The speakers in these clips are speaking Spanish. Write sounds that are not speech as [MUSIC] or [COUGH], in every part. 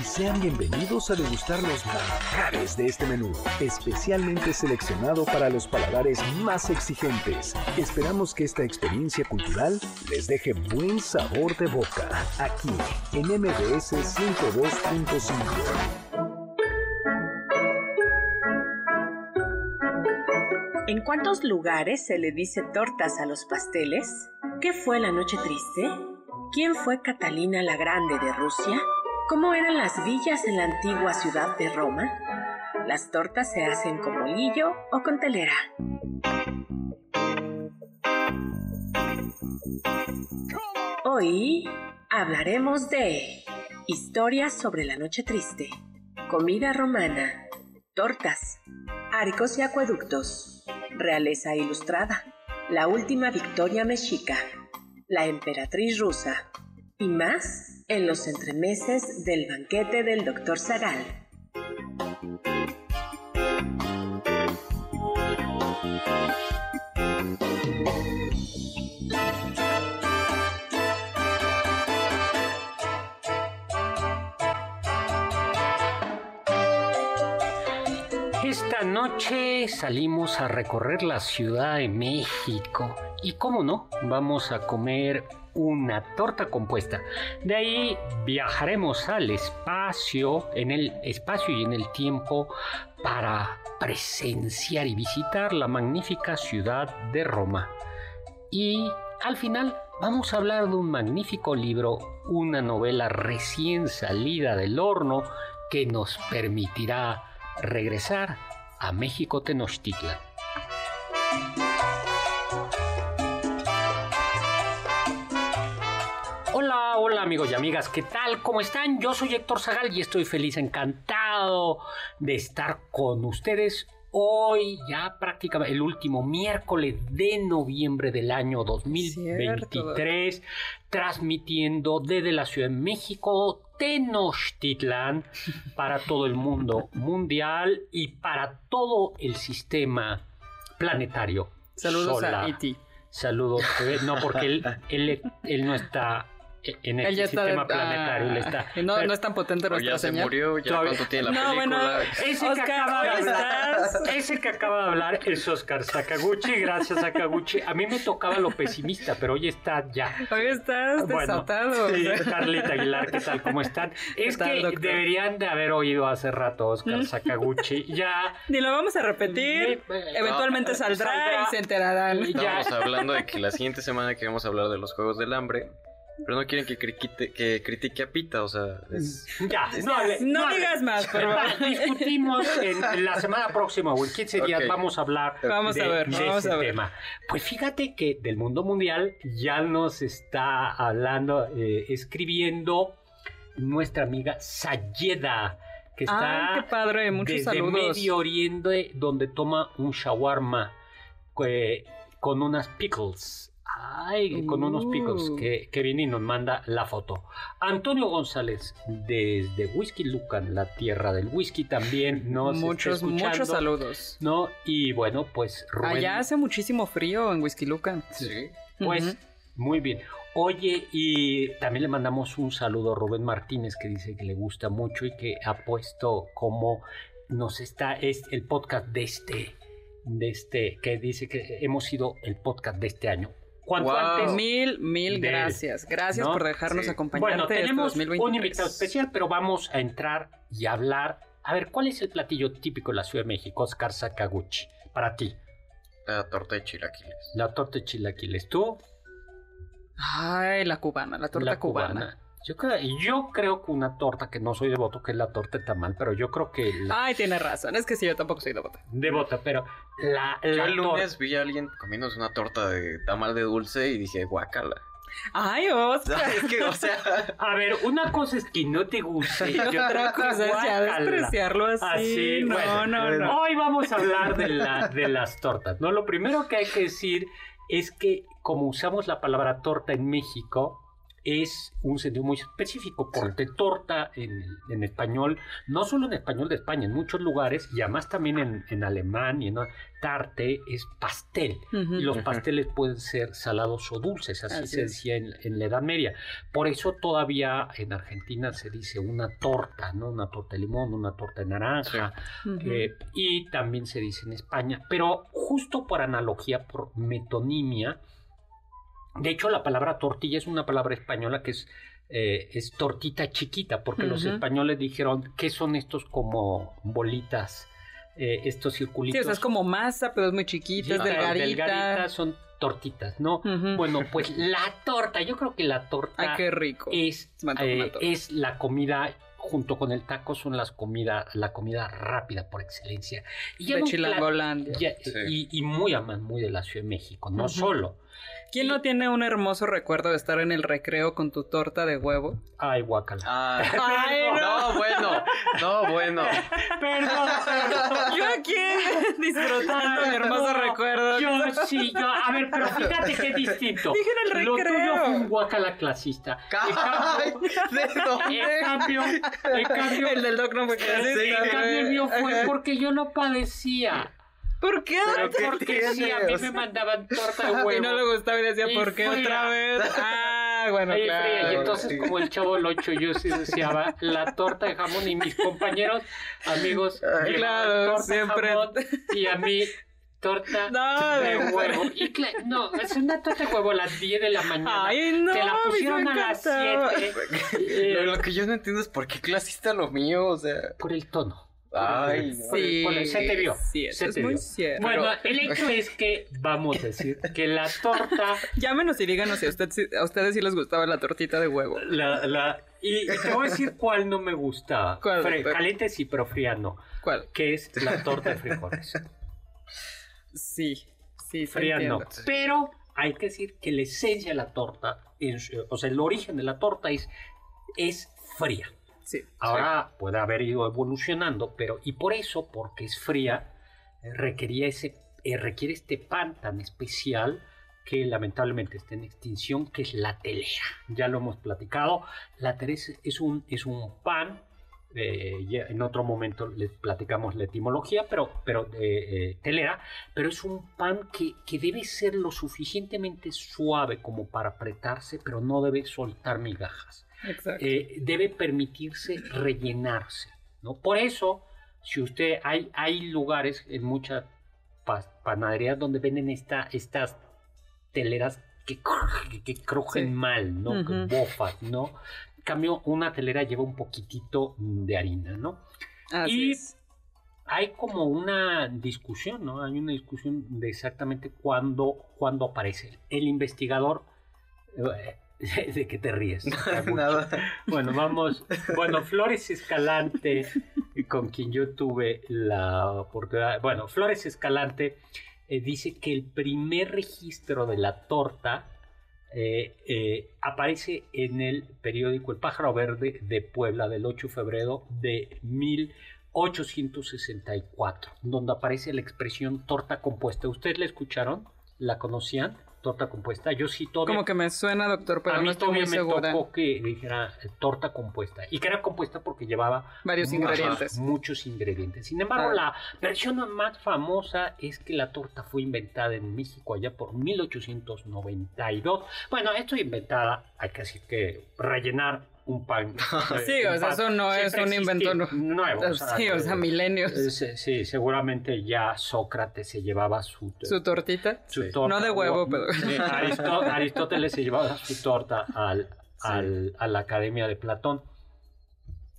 Y sean bienvenidos a degustar los manjares de este menú, especialmente seleccionado para los paladares más exigentes. Esperamos que esta experiencia cultural les deje buen sabor de boca, aquí en MBS 102.5. ¿En cuántos lugares se le dice tortas a los pasteles? ¿Qué fue la noche triste? ¿Quién fue Catalina la Grande de Rusia? ¿Cómo eran las villas en la antigua ciudad de Roma? Las tortas se hacen con bolillo o con telera. Hoy hablaremos de historias sobre la noche triste, comida romana, tortas, arcos y acueductos, realeza ilustrada, la última victoria mexica, la emperatriz rusa y más en los entremeses del banquete del Dr. Zagal. Esta noche salimos a recorrer la Ciudad de México y, cómo no, vamos a comer una torta compuesta. De ahí viajaremos al espacio, en el espacio y en el tiempo para presenciar y visitar la magnífica ciudad de Roma. Y al final vamos a hablar de un magnífico libro, una novela recién salida del horno que nos permitirá regresar a México Tenochtitlan. Hola, amigos y amigas, ¿qué tal? ¿Cómo están? Yo soy Héctor Zagal y estoy feliz, encantado de estar con ustedes hoy, ya prácticamente el último miércoles de noviembre del año 2023, transmitiendo desde la Ciudad de México, Tenochtitlan, para todo el mundo mundial y para todo el sistema planetario. Saludos a Iti. Saludos, no, porque él, él, él no está en el sistema planetario. está. No, no, es tan potente nuestra ya se murió, ya cuánto tiene la película. ese, que acaba de hablar, ese que acaba de hablar es Oscar Sakaguchi. Gracias, Sakaguchi. A mí me tocaba lo pesimista, pero hoy está ya. Hoy estás desatado. Sí, Carlita Aguilar, ¿qué tal? ¿Cómo están? Es que deberían de haber oído hace rato Oscar Sakaguchi. Ya. Ni lo vamos a repetir. Eventualmente saldrá, y se enterarán. Estamos hablando de que la siguiente semana que vamos a hablar de los Juegos del Hambre pero no quieren que, critique, que critique a Pita, o sea, Ya, no, digas más, Discutimos en, la semana próxima o en 15 días vamos a hablar vamos de, a ver, vamos ese a ver. tema. Pues fíjate que del mundo mundial ya nos está hablando, eh, escribiendo nuestra amiga Sayeda que está qué padre, muchos desde saludos. Medio Oriente, donde toma un shawarma eh, con unas pickles Ay, con unos picos Uh. que, que viene y nos manda la foto. Antonio González, desde Whisky Lucan, la tierra del whisky, también nos muchos, está escuchando. muchos saludos. ¿no? Y bueno, pues Rubén. Allá hace muchísimo frío en Whisky Lucan. sí. Pues muy bien. Oye, y también le mandamos un saludo a Rubén Martínez que dice que le gusta mucho y que ha puesto como nos está es el podcast de este de este que dice que hemos sido el podcast de este año. ¿Cuánto Wow. antes? Mil, mil de- gracias. Gracias ¿no? por dejarnos Sí. acompañarte Bueno, este tenemos 2023. un invitado especial, pero vamos a entrar y hablar. A ver, ¿cuál es el platillo típico de la Ciudad de México, Oscar Sakaguchi, para ti? La torta de chilaquiles. La torta de chilaquiles. ¿Tú? Ay, la cubana, la torta La cubana. Yo creo, yo creo que una torta que no soy devoto, que es la torta de tamal, pero yo creo que la Ay, tiene razón. Es que sí, yo tampoco soy devota. devota, pero la, Yo la el lunes vi a alguien comiéndose una torta de tamal de dulce y dije, guacala. Ay, Oscar. [LAUGHS] es que, o sea, [LAUGHS] A ver, una cosa es que no te guste. Y otra cosa es ya despreciarlo así. Así, no, bueno, no, no. Hoy vamos a hablar de, la, de las tortas. ¿no? Lo primero que hay que decir es que como usamos la palabra torta en México, es un sentido muy específico, porque torta en, en español, no solo en español de España, en muchos lugares, y además también en, en alemán y en tarte es pastel. Y los pasteles pueden ser salados o dulces, así, Así se decía en, en la Edad Media. Por eso todavía en Argentina se dice una torta, ¿no? Una torta de limón, una torta de naranja. Eh, y también se dice en España. Pero justo por analogía, por metonimia, de hecho la palabra tortilla es una palabra española que es, eh, es tortita chiquita, porque los españoles dijeron, ¿qué son estos como bolitas? eh, estos Sí, circulitos. o sea, es como masa, pero es muy chiquita, es Sí, claro, delgadita. delgaditas, son tortitas, ¿no? Bueno, pues la torta, yo creo que la torta Ay, qué rico. es, eh, es la comida junto con el taco son las comida, la comida rápida por excelencia. Y ya de Chilangolandia. ya- Sí. y, y muy aman muy de la Ciudad de México, no solo. ¿Quién no tiene un hermoso recuerdo de estar en el recreo con tu torta de huevo? Ay, guacala. ah, [LAUGHS] Ay, no, bueno, no, bueno. Perdón, perdón. Yo aquí [LAUGHS] disfrutando mi hermoso No, recuerdo. Yo sí, yo, a ver, pero fíjate qué distinto. [LAUGHS] Dije en el Lo tuyo fue un guacala clasista. En Ay, cambio- ¿De cambio, en cambio, El del doc no fue Sí, clasista, en cambio el güey. mío fue porque yo no padecía. ¿Por qué? Porque sí, a mí me mandaban torta de huevo. [LAUGHS] Y no le gustaba y decía, Y ¿por qué otra vez? Ah, bueno, Ahí fría. claro. Y entonces, como el chavo el 8, yo sí deseaba la torta de jamón y mis compañeros, amigos, Ay, claro, torta de siempre. jamón y a mí torta [LAUGHS] No, de de- huevo. Y cla- no, es una torta de huevo a las 10 de la mañana. Ay, no, Te la pusieron a las encantaba. [LAUGHS] 7. Lo, lo que yo no entiendo es por qué clasista lo mío, o sea. por el tono. Ay. Sí, el- se te vio. Sí, eso se es te muy vio. cierto. Bueno, el hecho es que vamos a decir que la torta, [LAUGHS] Llámenos y díganos si a, usted, si- a ustedes sí les gustaba la tortita de huevo. la, la, y, y te voy a decir cuál no me gustaba. ¿Cuál, Fre- doctor? caliente sí, pero fría no. ¿Cuál? Que es la torta de frijoles. Sí, sí, sí Fría no. Pero hay que decir que la esencia de la torta, es- o sea, el origen de la torta es, es fría. Sí. Ahora puede haber ido evolucionando, pero y por eso, porque es fría, eh, requería ese, eh, requiere este pan tan especial que lamentablemente está en extinción, que es la telera. Ya lo hemos platicado. La telera es, un, es un pan. eh, ya en otro momento les platicamos la etimología, pero, pero eh, telera, pero es un pan que, que debe ser lo suficientemente suave como para apretarse, pero no debe soltar migajas. Eh, debe permitirse rellenarse, ¿no? Por eso, si usted, hay, hay lugares en muchas pa- panaderías donde venden esta, estas teleras que, que crujen Sí. mal, ¿no? Ujú. Que bofan, ¿no? En cambio, una telera lleva un poquitito de harina, ¿no? Así y- es. Hay como una discusión, ¿no? Hay una discusión de exactamente cuándo, cuándo aparece. El investigador... eh, [LAUGHS] ¿De qué te ríes? [LAUGHS] Nada. Bueno, vamos. Bueno, Flores Escalante, con quien yo tuve la oportunidad. Bueno, Flores Escalante eh, dice que el primer registro de la torta eh, eh, aparece en el periódico El Pájaro Verde de Puebla del 8 de febrero de 1864, donde aparece la expresión torta compuesta. ¿Ustedes la escucharon? ¿La conocían? Torta compuesta. Yo sí todavía Como que me suena, doctor, pero a mí no estoy muy todavía me segura. tocó que dijera eh, torta compuesta y que era compuesta porque llevaba Varios muchos- ingredientes. muchos ingredientes. Sin embargo, Ah. la versión más famosa es que la torta fue inventada en México allá por 1892. Bueno, esto inventada, hay que decir que rellenar un pan. [LAUGHS] eh, Sí, o un sea, pan eso no es un invento nuevo. Sí, o sea, eh, milenios. eh, sí, sí, seguramente ya Sócrates se llevaba su, Su tortita. su Sí. torta. No de huevo, pero- Aristó- Aristóteles se llevaba su torta al, al- a la Academia de Platón.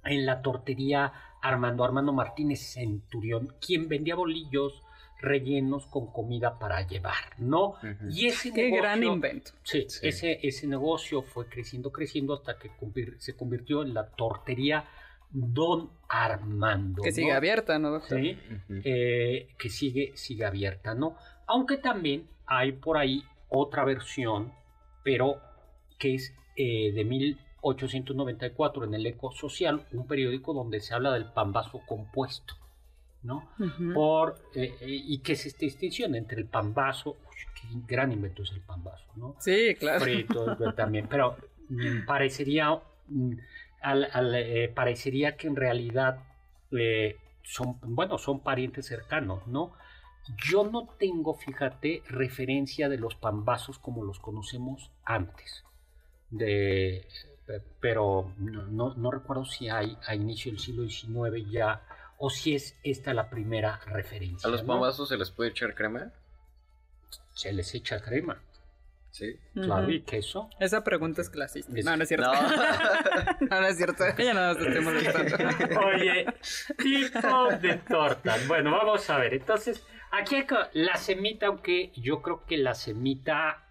En la tortería Armando Armando Martínez Centurión, quien vendía bolillos, rellenos con comida para llevar, ¿no? Y ese Qué negocio, gran invento. Sí, Sí. Ese, ese negocio fue creciendo, creciendo hasta que se convirtió en la tortería Don Armando. Que sigue ¿no? abierta, ¿no, doctor? Sí, eh, que sigue, sigue abierta, ¿no? Aunque también hay por ahí otra versión, pero que es eh, de 1894 en el Eco Social, un periódico donde se habla del pambazo compuesto, ¿no? Por, eh, eh, y que es esta distinción entre el pambazo, qué gran invento es el pambazo, ¿no? Sí, claro. frito [LAUGHS] pero también, pero mm, parecería, mm, al- al, eh, parecería que en realidad eh, son, bueno, son parientes cercanos, ¿no? Yo no tengo, fíjate, referencia de los pambazos como los conocemos antes, de, pe- pero no, no- no recuerdo si hay a inicio del siglo XIX ya, o si es esta la primera referencia. ¿A los ¿no? pambazos se les puede echar crema? Se les echa crema, Sí. claro, y queso. Esa pregunta es clasista. Es- No, no es cierto. No. [LAUGHS] No, no es cierto. [LAUGHS] Ella no nos estoy molestando. [LAUGHS] Oye, tipo de tortas. Bueno, vamos a ver. Entonces, aquí hay la semita, aunque yo creo que la semita.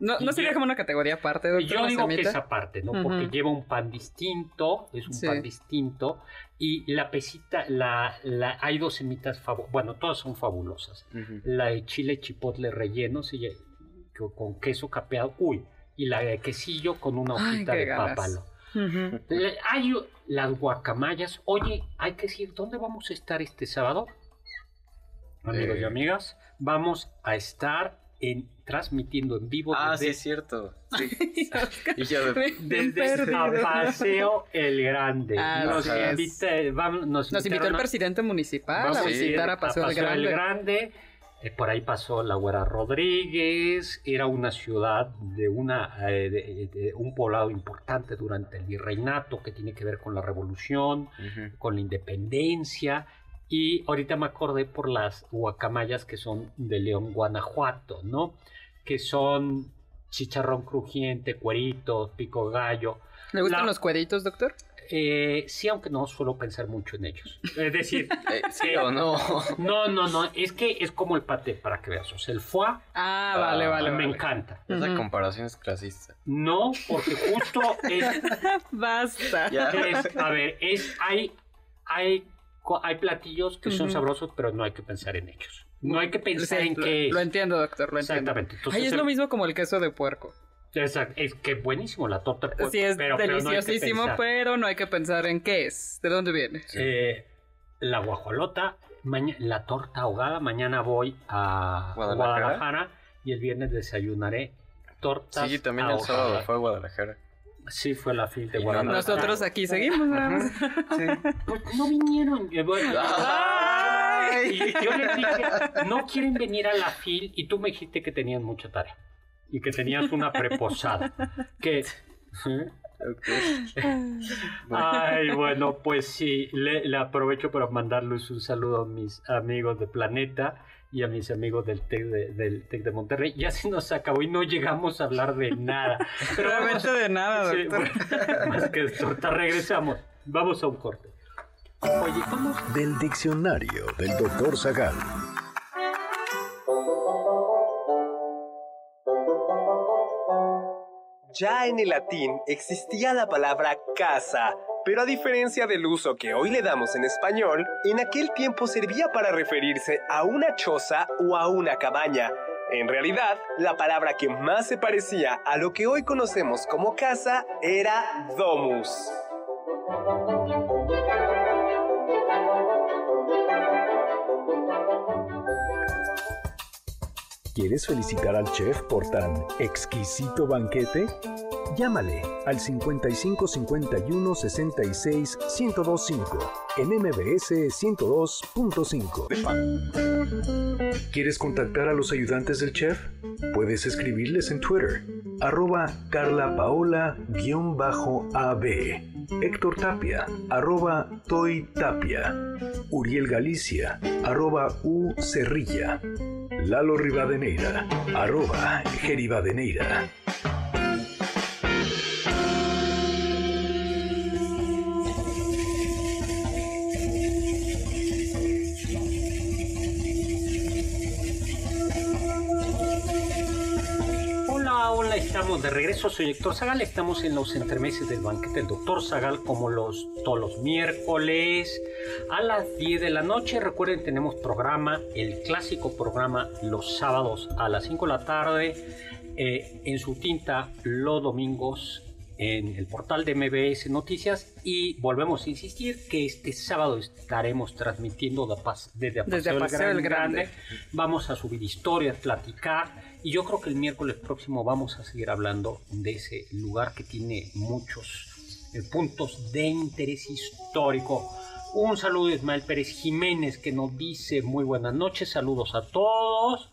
No, no sería como una categoría aparte, doctor, Yo digo que es aparte, ¿no? Porque lleva un pan distinto, es un Sí. pan distinto. Y la pesita, la, la, hay dos semitas, bueno, todas son fabulosas. La de chile chipotle relleno, sí, con- queso capeado, uy. Y la de quesillo con una hojita de ganas. pápalo. Le- Hay las guacamayas. Oye, hay que decir, ¿dónde vamos a estar este sábado? Amigos y Eh. amigas, vamos a estar en, transmitiendo en vivo Ah, sí, desde, es cierto. Sí. [LAUGHS] [LAUGHS] y yo de- Bien desde perdido. Paseo [LAUGHS] El Grande. Ah, nos, así es. invita, vamos- nos Nos invitó el a- presidente municipal vamos a sí, visitar a Paseo Grande. El Grande. Eh, por ahí pasó la Güera Rodríguez, era una ciudad de, una, eh, de- de un poblado importante durante el virreinato que tiene que ver con la revolución, con la independencia. Y ahorita me acordé por las guacamayas que son de León, Guanajuato, ¿no? Que son chicharrón crujiente, cueritos, pico gallo. ¿Le gustan La- los cueritos, doctor? Eh, sí, aunque no suelo pensar mucho en ellos. Es decir, [LAUGHS] Eh, ¿Sí o no? no, no, no, es que es como el paté, para que veas. O sea, el foie Ah, vale, vale, me vale. encanta. Esa comparación es clasista. No, porque justo es, [LAUGHS] Basta. Es- a ver, es, hay, hay, hay platillos que son sabrosos, pero no hay que pensar en ellos. No hay que pensar Sí, en lo, qué es. lo entiendo, doctor, lo entiendo. Exactamente. Entonces, Ay, es el- lo mismo como el queso de puerco. Exacto, es que buenísimo la torta. de puerco, sí, es pero- pero no hay que deliciosísimo, pensar. pero no hay que pensar en qué es, de dónde viene. Eh, la guajolota, la torta ahogada. Mañana voy a Guadalajara. Guadalajara, y el viernes desayunaré tortas Sí, también el ahogadas. sábado fue a Guadalajara. Sí, fue la fil de Y Guadalajara. Nosotros aquí seguimos, más. Pues no vinieron. Bueno, [LAUGHS] Ay. y yo les dije, no quieren venir a la fil y tú me dijiste que tenían mucha tarea y que tenías una preposada. Que... ¿eh? [LAUGHS] Ay, bueno, pues sí, le, le aprovecho para mandarles un saludo a mis amigos de Planeta y a mis amigos del TEC de, del TEC de Monterrey. Ya se nos acabó y no llegamos a hablar de nada. Pero vamos- Realmente de nada, sí, doctor. bueno, más que de torta, regresamos. Vamos a un corte. Oye, vamos Del diccionario del doctor Zagal. Ya en el latín existía la palabra casa, pero a diferencia del uso que hoy le damos en español, en aquel tiempo servía para referirse a una choza o a una cabaña. En realidad, la palabra que más se parecía a lo que hoy conocemos como casa era domus. ¿Quieres felicitar al chef por tan exquisito banquete? Llámale al 55 51 66 1025 en MBS 102.5. ¿Quieres contactar a los ayudantes del chef? Puedes escribirles en Twitter, arroba carlapaola-ab, Héctor Tapia, arroba Toy Tapia, Uriel Galicia, arroba U Cerrilla, Lalo Rivadeneira, arroba Geribadeneira. Estamos de regreso. Soy Héctor Zagal. Estamos en los entremeses del banquete del Doctor Zagal, como los, todos los miércoles a las 10 de la noche. Recuerden, tenemos programa, el clásico programa, los sábados a las 5 de la tarde. eh, en su tinta, los domingos en el portal de MBS Noticias. Y volvemos a insistir que este sábado estaremos transmitiendo de pas- desde, Desde Paseo del Grande. Vamos a subir historias, platicar. Y yo creo que el miércoles próximo vamos a seguir hablando de ese lugar que tiene muchos eh, puntos de interés histórico. Un saludo a Ismael Pérez Jiménez que nos dice muy buenas noches, saludos a todos.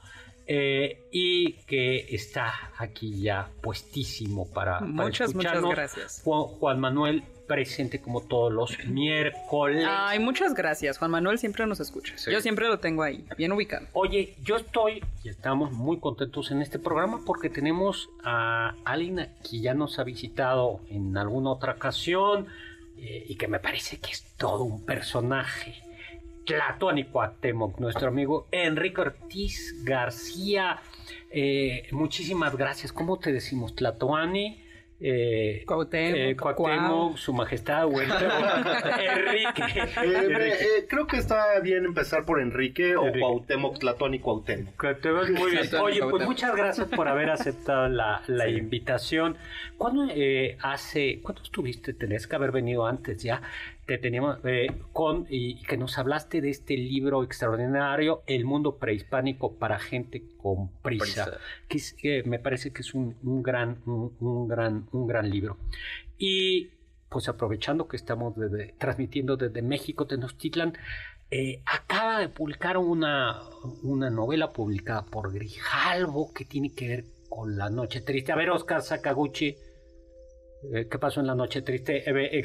eh, y que está aquí ya puestísimo para, para Muchas, muchas escucharnos. gracias. Juan, Juan Manuel presente como todos los miércoles. Ay, muchas gracias. Juan Manuel siempre nos escucha. Sí. Yo siempre lo tengo ahí, bien ubicado. Oye, yo estoy y estamos muy contentos en este programa porque tenemos a alguien que ya nos ha visitado en alguna otra ocasión eh, y que me parece que es todo un personaje. Tlatuani Cuauhtémoc, nuestro amigo Enrique Ortiz García. Eh, muchísimas gracias. ¿Cómo te decimos? Tlatuani. Eh, Cuauhtémoc, eh, Cuauhtémoc, su majestad, bueno, [LAUGHS] Enrique. Eh, Enrique. eh, creo que está bien empezar por Enrique o. Cuauhtémoc, Tlatón y Cuauhtémoc. Ves muy bien. Oye, pues muchas gracias por haber aceptado la, la invitación. ¿Cuándo eh, hace, cuándo estuviste? Tenés que haber venido antes ya. Te teníamos eh, con y que nos hablaste de este libro extraordinario, El mundo prehispánico para gente con prisa, Prisa. que es, que me parece que es un, un gran, un, un gran, un gran libro. Y pues aprovechando que estamos desde- transmitiendo desde México, Tenochtitlan, eh, acaba de publicar una, una novela publicada por Grijalvo que tiene que ver con la noche triste. A ver, Oscar Sakaguchi, ¿qué pasó en la noche triste? Eh, eh,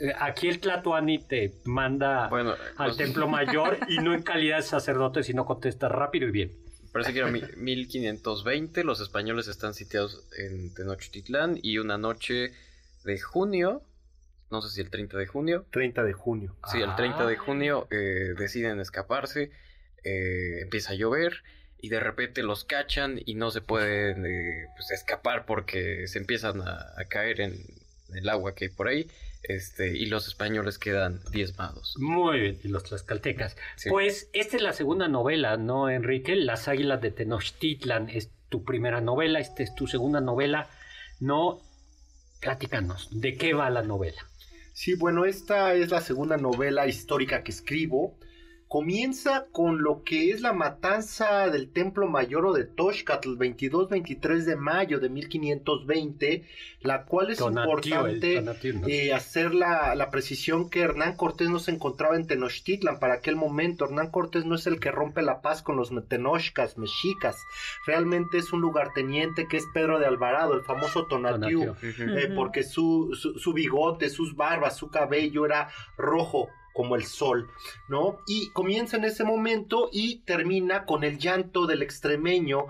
eh, aquí, eh, el Tlatoani te manda Bueno, al pues, templo mayor [LAUGHS] y no en calidad de sacerdote, sino contesta rápido y bien. Parece que era mi- 1520. Los españoles están sitiados en Tenochtitlán y una noche de junio, no sé si el 30 de junio, 30 de junio. Sí, el 30 de junio eh, deciden escaparse, eh, empieza a llover y de repente los cachan y no se pueden eh, pues, escapar porque se empiezan a, a caer en el agua que hay por ahí este, y los españoles quedan diezmados. Muy bien, y los tlaxcaltecas. Sí. Pues esta es la segunda novela, ¿no, Enrique? Las Águilas de Tenochtitlan es tu primera novela, esta es tu segunda novela, ¿no? Platícanos, ¿de qué va la novela? Sí, bueno, esta es la segunda novela histórica que escribo. Comienza con lo que es la matanza del Templo Mayor o de Toshcatl, el 22-23 de mayo de 1520, la cual es Tonatiuh, importante Tonatiuh, ¿no? eh, hacer la, la precisión que Hernán Cortés no se encontraba en Tenochtitlan para aquel momento. Hernán Cortés no es el que rompe la paz con los tenochcas, mexicas. Realmente es un lugarteniente que es Pedro de Alvarado, el famoso Tonatiuh Tonatiuh. eh, porque su, su, su bigote, sus barbas, su cabello era rojo como el sol, ¿no? Y comienza en ese momento y termina con el llanto del extremeño,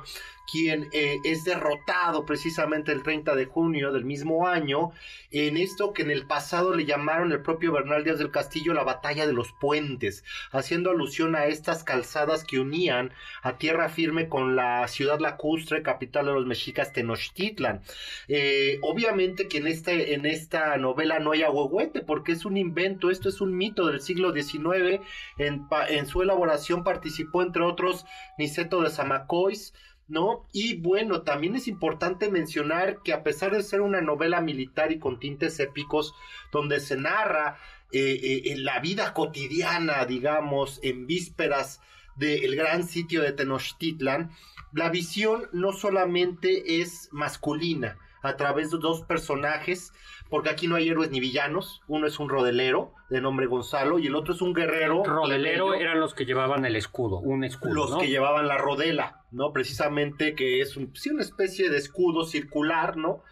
quien eh, es derrotado precisamente el 30 de junio del mismo año, en esto que en el pasado le llamaron el propio Bernal Díaz del Castillo la batalla de los puentes, haciendo alusión a estas calzadas que unían a tierra firme con la ciudad lacustre, capital de los mexicas Tenochtitlan. Eh, obviamente que en, este, en esta novela no hay ahuehuete, porque es un invento, esto es un mito del siglo XIX. En, en su elaboración participó, entre otros, Niceto de Zamacois. ¿No? Y bueno, también es importante mencionar que a pesar de ser una novela militar y con tintes épicos, donde se narra eh, eh, la vida cotidiana, digamos, en vísperas del gran sitio de Tenochtitlan, la visión no solamente es masculina a través de dos personajes, porque aquí no hay héroes ni villanos, uno es un rodelero de nombre Gonzalo y el otro es un guerrero. Rodelero plebeyo, eran los que llevaban el escudo, un escudo, los ¿no? que llevaban la rodela, ¿no? Precisamente que es un- sí, una especie de escudo circular, ¿no?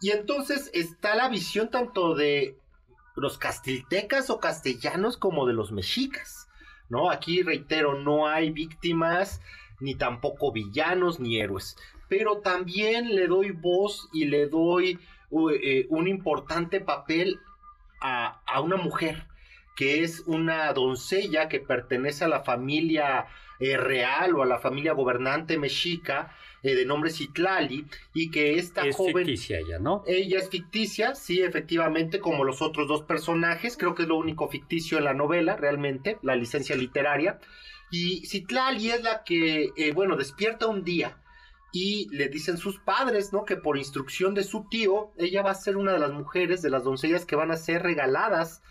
Y entonces está la visión tanto de los castiltecas o castellanos como de los mexicas, ¿no? Aquí reitero, no hay víctimas, ni tampoco villanos, ni héroes. Pero también le doy voz y le doy eh, un importante papel a, a una mujer que es una doncella que pertenece a la familia eh, real o a la familia gobernante mexica eh, de nombre Citlali y que esta es joven... ficticia ella, ¿no? Ella es ficticia, sí, efectivamente, como los otros dos personajes, creo que es lo único ficticio en la novela, realmente, la licencia literaria. Y Citlali es la que, eh, bueno, despierta un día y le dicen sus padres, ¿no? Que por instrucción de su tío, ella va a ser una de las mujeres, de las doncellas que van a ser regaladas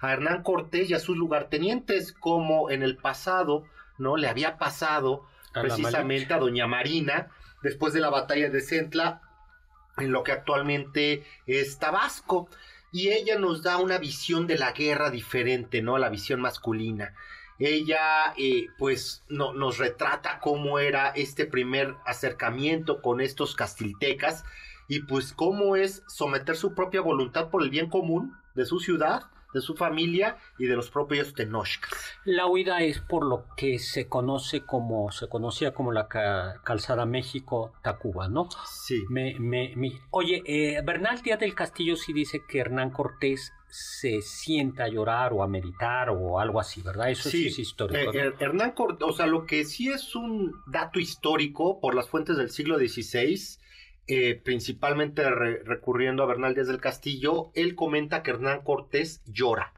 a Hernán Cortés y a sus lugartenientes, como en el pasado, ¿no? Le había pasado A precisamente a Doña Marina, después de la batalla de Centla, en lo que actualmente es Tabasco. Y ella nos da una visión de la guerra diferente, ¿no? La visión masculina. Ella, eh, pues, no, nos retrata cómo era este primer acercamiento con estos castiltecas y, pues, cómo es someter su propia voluntad por el bien común de su ciudad, de su familia y de los propios tenochcas. La huida es por lo que se conoce como, se conocía como la ca- calzada México-Tacuba, ¿no? Sí. Me, me, mi- Oye, eh, Bernal Díaz del Castillo sí dice que Hernán Cortés se sienta a llorar o a meditar o algo así, ¿verdad? Eso sí, es histórico. Eh, ¿no? Her- Hernán Cortés, o sea, lo que sí es un dato histórico por las fuentes del siglo XVI, eh, principalmente re- recurriendo a Bernal Díaz del Castillo, él comenta que Hernán Cortés llora,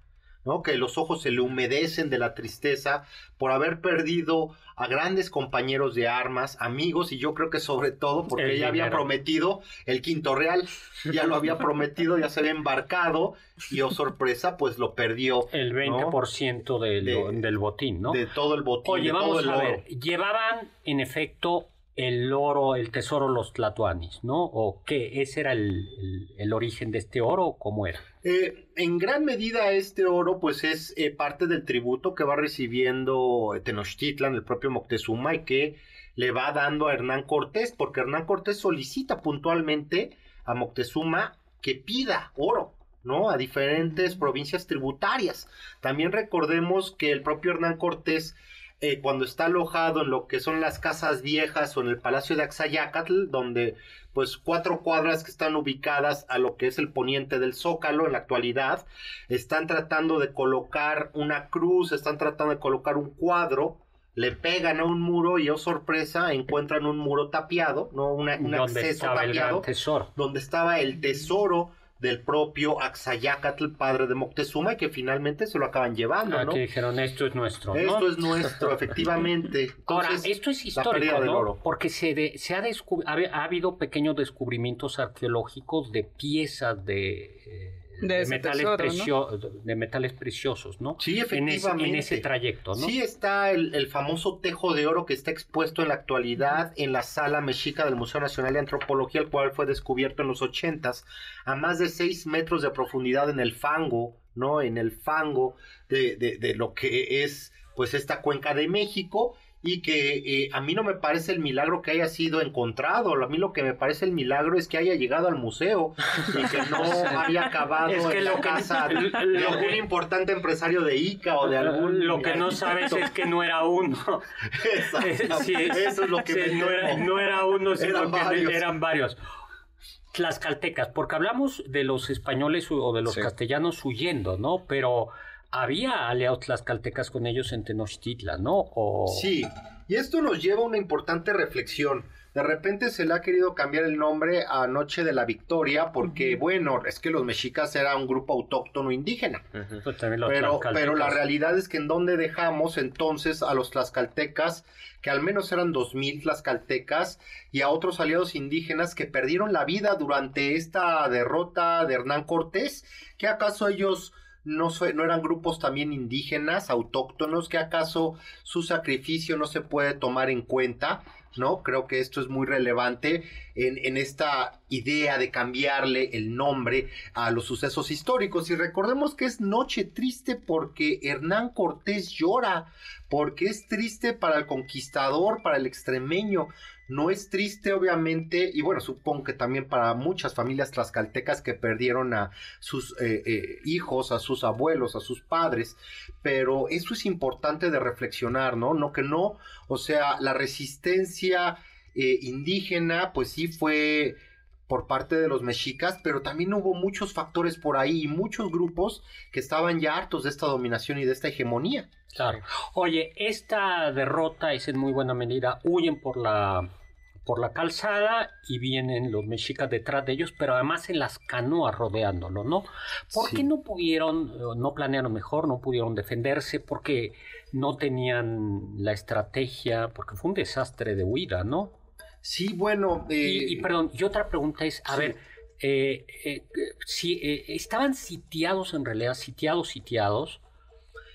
¿no? Que los ojos se le humedecen de la tristeza por haber perdido a grandes compañeros de armas, amigos, y yo creo que sobre todo porque El ella había dinero. prometido el quinto real, ya lo había prometido, ya se había embarcado, y oh sorpresa, pues lo perdió. El ¿no? 20% del, De- del botín, ¿no? de todo el botín, Oye, de todo vamos el a oro. ver, llevaban en efecto el oro, el tesoro los tlatoanis, ¿no? ¿O qué? ¿Ese era el, el- el origen de este oro o cómo era? Eh, en gran medida este oro pues es eh, parte del tributo que va recibiendo Tenochtitlan, el propio Moctezuma y que le va dando a Hernán Cortés, porque Hernán Cortés solicita puntualmente a Moctezuma que pida oro. ¿no? A diferentes provincias tributarias. También recordemos que el propio Hernán Cortés eh, cuando está alojado en lo que son las casas viejas o en el palacio de Axayacatl, donde pues cuatro cuadras que están ubicadas a lo que es el poniente del Zócalo en la actualidad, están tratando de colocar una cruz, están tratando de colocar un cuadro, le pegan a un muro y oh sorpresa encuentran un muro tapiado, no Una- un acceso tapiado donde estaba el tesoro del propio Axayacatl, padre de Moctezuma, y que finalmente se lo acaban llevando, ¿no? Aquí dijeron, esto es nuestro, ¿no? Esto es nuestro, efectivamente. [LAUGHS] Ahora, Entonces, esto es histórico, ¿no? oro. Porque se, de- se ha, ha, ha habido pequeños descubrimientos arqueológicos de piezas de, eh, De metales, tesoro, ¿no? de metales preciosos, ¿no? Sí, En ese, efectivamente. en ese trayecto, ¿no? Sí está el, el famoso tejo de oro que está expuesto en la actualidad en la sala mexica del Museo Nacional de Antropología, el cual fue descubierto en los ochentas a más de seis metros de profundidad en el fango, ¿no? En el fango de, de- de lo que es pues esta cuenca de México y que eh, a mí no me parece el milagro que haya sido encontrado, a mí lo que me parece el milagro es que haya llegado al museo y que no [LAUGHS] haya acabado Es que en lo la que- casa de [LAUGHS] lo que- algún importante empresario de Ica o de algún Lo que no sabes es que no era uno. Exacto. [LAUGHS] Sí, Eso es lo que sí, me no, era, no era uno, sino Eran que varios. eran varios. Tlaxcaltecas, porque hablamos de los españoles o de los Sí. castellanos huyendo, ¿no? Pero había aliados tlaxcaltecas con ellos en Tenochtitlan, ¿no? O... Sí, y esto nos lleva a una importante reflexión. De repente se le ha querido cambiar el nombre a Noche de la Victoria porque, bueno, es que los mexicas era un grupo autóctono indígena. Pues Pero, pero la realidad es que en donde dejamos entonces a los tlaxcaltecas, que al menos eran dos mil tlaxcaltecas, y a otros aliados indígenas que perdieron la vida durante esta derrota de Hernán Cortés, que acaso ellos no, no eran grupos también indígenas, autóctonos, que acaso su sacrificio no se puede tomar en cuenta, ¿no? Creo que esto es muy relevante en, esta idea de cambiarle el nombre a los sucesos históricos. Y recordemos que es noche triste porque Hernán Cortés llora, porque es triste para el conquistador, para el extremeño. No es triste, obviamente, y bueno, supongo que también para muchas familias tlaxcaltecas que perdieron a sus eh, eh, hijos, a sus abuelos, a sus padres, pero eso es importante de reflexionar, ¿no? No que no, o sea, la resistencia eh, indígena, pues sí fue por parte de los mexicas, pero también hubo muchos factores por ahí y muchos grupos que estaban ya hartos de esta dominación y de esta hegemonía. Claro. Oye, esta derrota es en muy buena medida, huyen por la por la calzada y vienen los mexicas detrás de ellos, pero además en las canoas rodeándolo, ¿no? ¿Por qué no pudieron, no planearon mejor, no pudieron defenderse? Porque no tenían la estrategia, porque fue un desastre de huida, ¿no? Sí, bueno. Y, eh, perdón, y otra pregunta es, a ver, eh, eh, si estaban sitiados en realidad, sitiados, sitiados.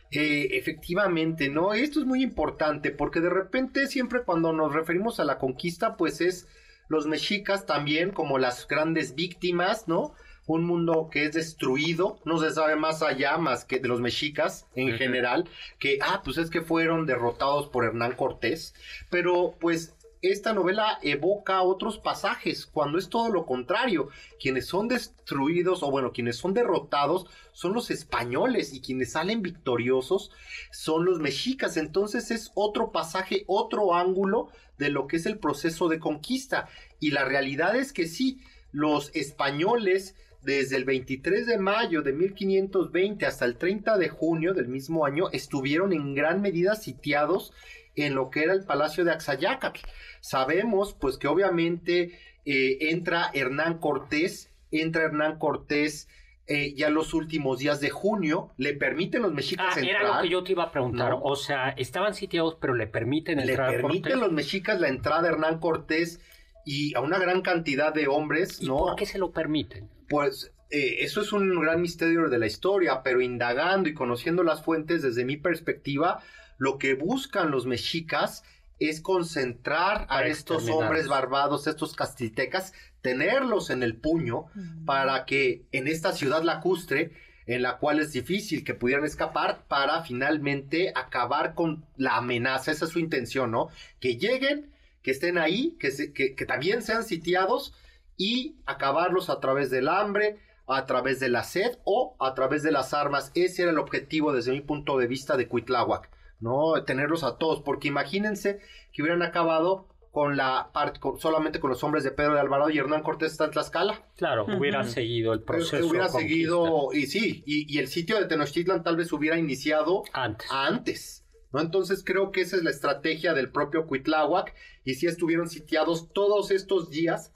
efectivamente, ¿no? Esto es muy importante porque de repente siempre cuando nos referimos a la conquista, pues es los mexicas también como las grandes víctimas, ¿no? Un mundo que es destruido, no se sabe más allá más que de los mexicas en general, que, ah, pues es que fueron derrotados por Hernán Cortés, pero pues esta novela evoca otros pasajes, cuando es todo lo contrario. Quienes son destruidos, o bueno, quienes son derrotados, son los españoles y quienes salen victoriosos son los mexicas. Entonces es otro pasaje, otro ángulo de lo que es el proceso de conquista. Y la realidad es que sí, los españoles desde el 23 de mayo de 1520 hasta el 30 de junio del mismo año estuvieron en gran medida sitiados en lo que era el Palacio de Axayácatl. Sabemos pues que obviamente eh, entra Hernán Cortés, entra Hernán Cortés eh, ya los últimos días de junio, le permiten los mexicas ah, entrar. Era lo que yo te iba a preguntar. O sea, estaban sitiados, pero le permiten entrar. Le permiten los mexicas la entrada de Hernán Cortés y a una gran cantidad de hombres, ¿no? ¿Por qué se lo permiten? Pues eh, eso es un gran misterio de la historia, pero indagando y conociendo las fuentes desde mi perspectiva, lo que buscan los mexicas es concentrar a estos hombres barbados, estos castiltecas, tenerlos en el puño para que en esta ciudad lacustre, en la cual es difícil que pudieran escapar, para finalmente acabar con la amenaza. Esa es su intención, ¿no? Que lleguen, que estén ahí, que, que también sean sitiados y acabarlos a través del hambre, a través de la sed o a través de las armas. Ese era el objetivo desde mi punto de vista de Cuitláhuac. ¿No? Tenerlos a todos, porque imagínense que hubieran acabado con la parte, solamente con los hombres de Pedro de Alvarado y Hernán Cortés está en Tlaxcala. Claro, hubiera seguido el proceso. Hubiera seguido, y sí, y, el sitio de Tenochtitlan tal vez hubiera iniciado antes. antes. ¿no? Entonces creo que esa es la estrategia del propio Cuitláhuac, y si estuvieron sitiados todos estos días,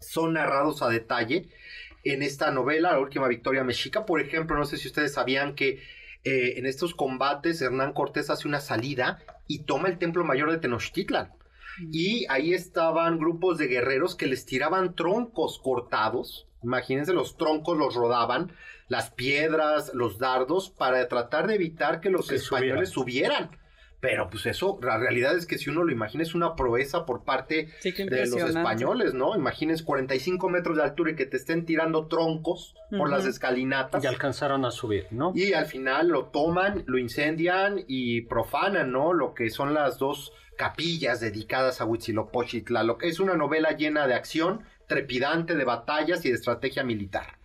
son narrados a detalle en esta novela, La Última Victoria Mexica. Por ejemplo, no sé si ustedes sabían que eh, en estos combates Hernán Cortés hace una salida y toma el templo mayor de Tenochtitlan. Mm. Y ahí estaban grupos de guerreros que les tiraban troncos cortados. Imagínense, los troncos los rodaban, las piedras, los dardos, para tratar de evitar que los españoles subieran. Pero pues eso, la realidad es que si uno lo imagina es una proeza por parte de los españoles, ¿no? Imagines 45 metros de altura y que te estén tirando troncos por las escalinatas. Y alcanzaron a subir, ¿no? Y al final lo toman, lo incendian y profanan, ¿no? Lo que son las dos capillas dedicadas a Huitzilopochtli. Lo que es una novela llena de acción, trepidante, de batallas y de estrategia militar.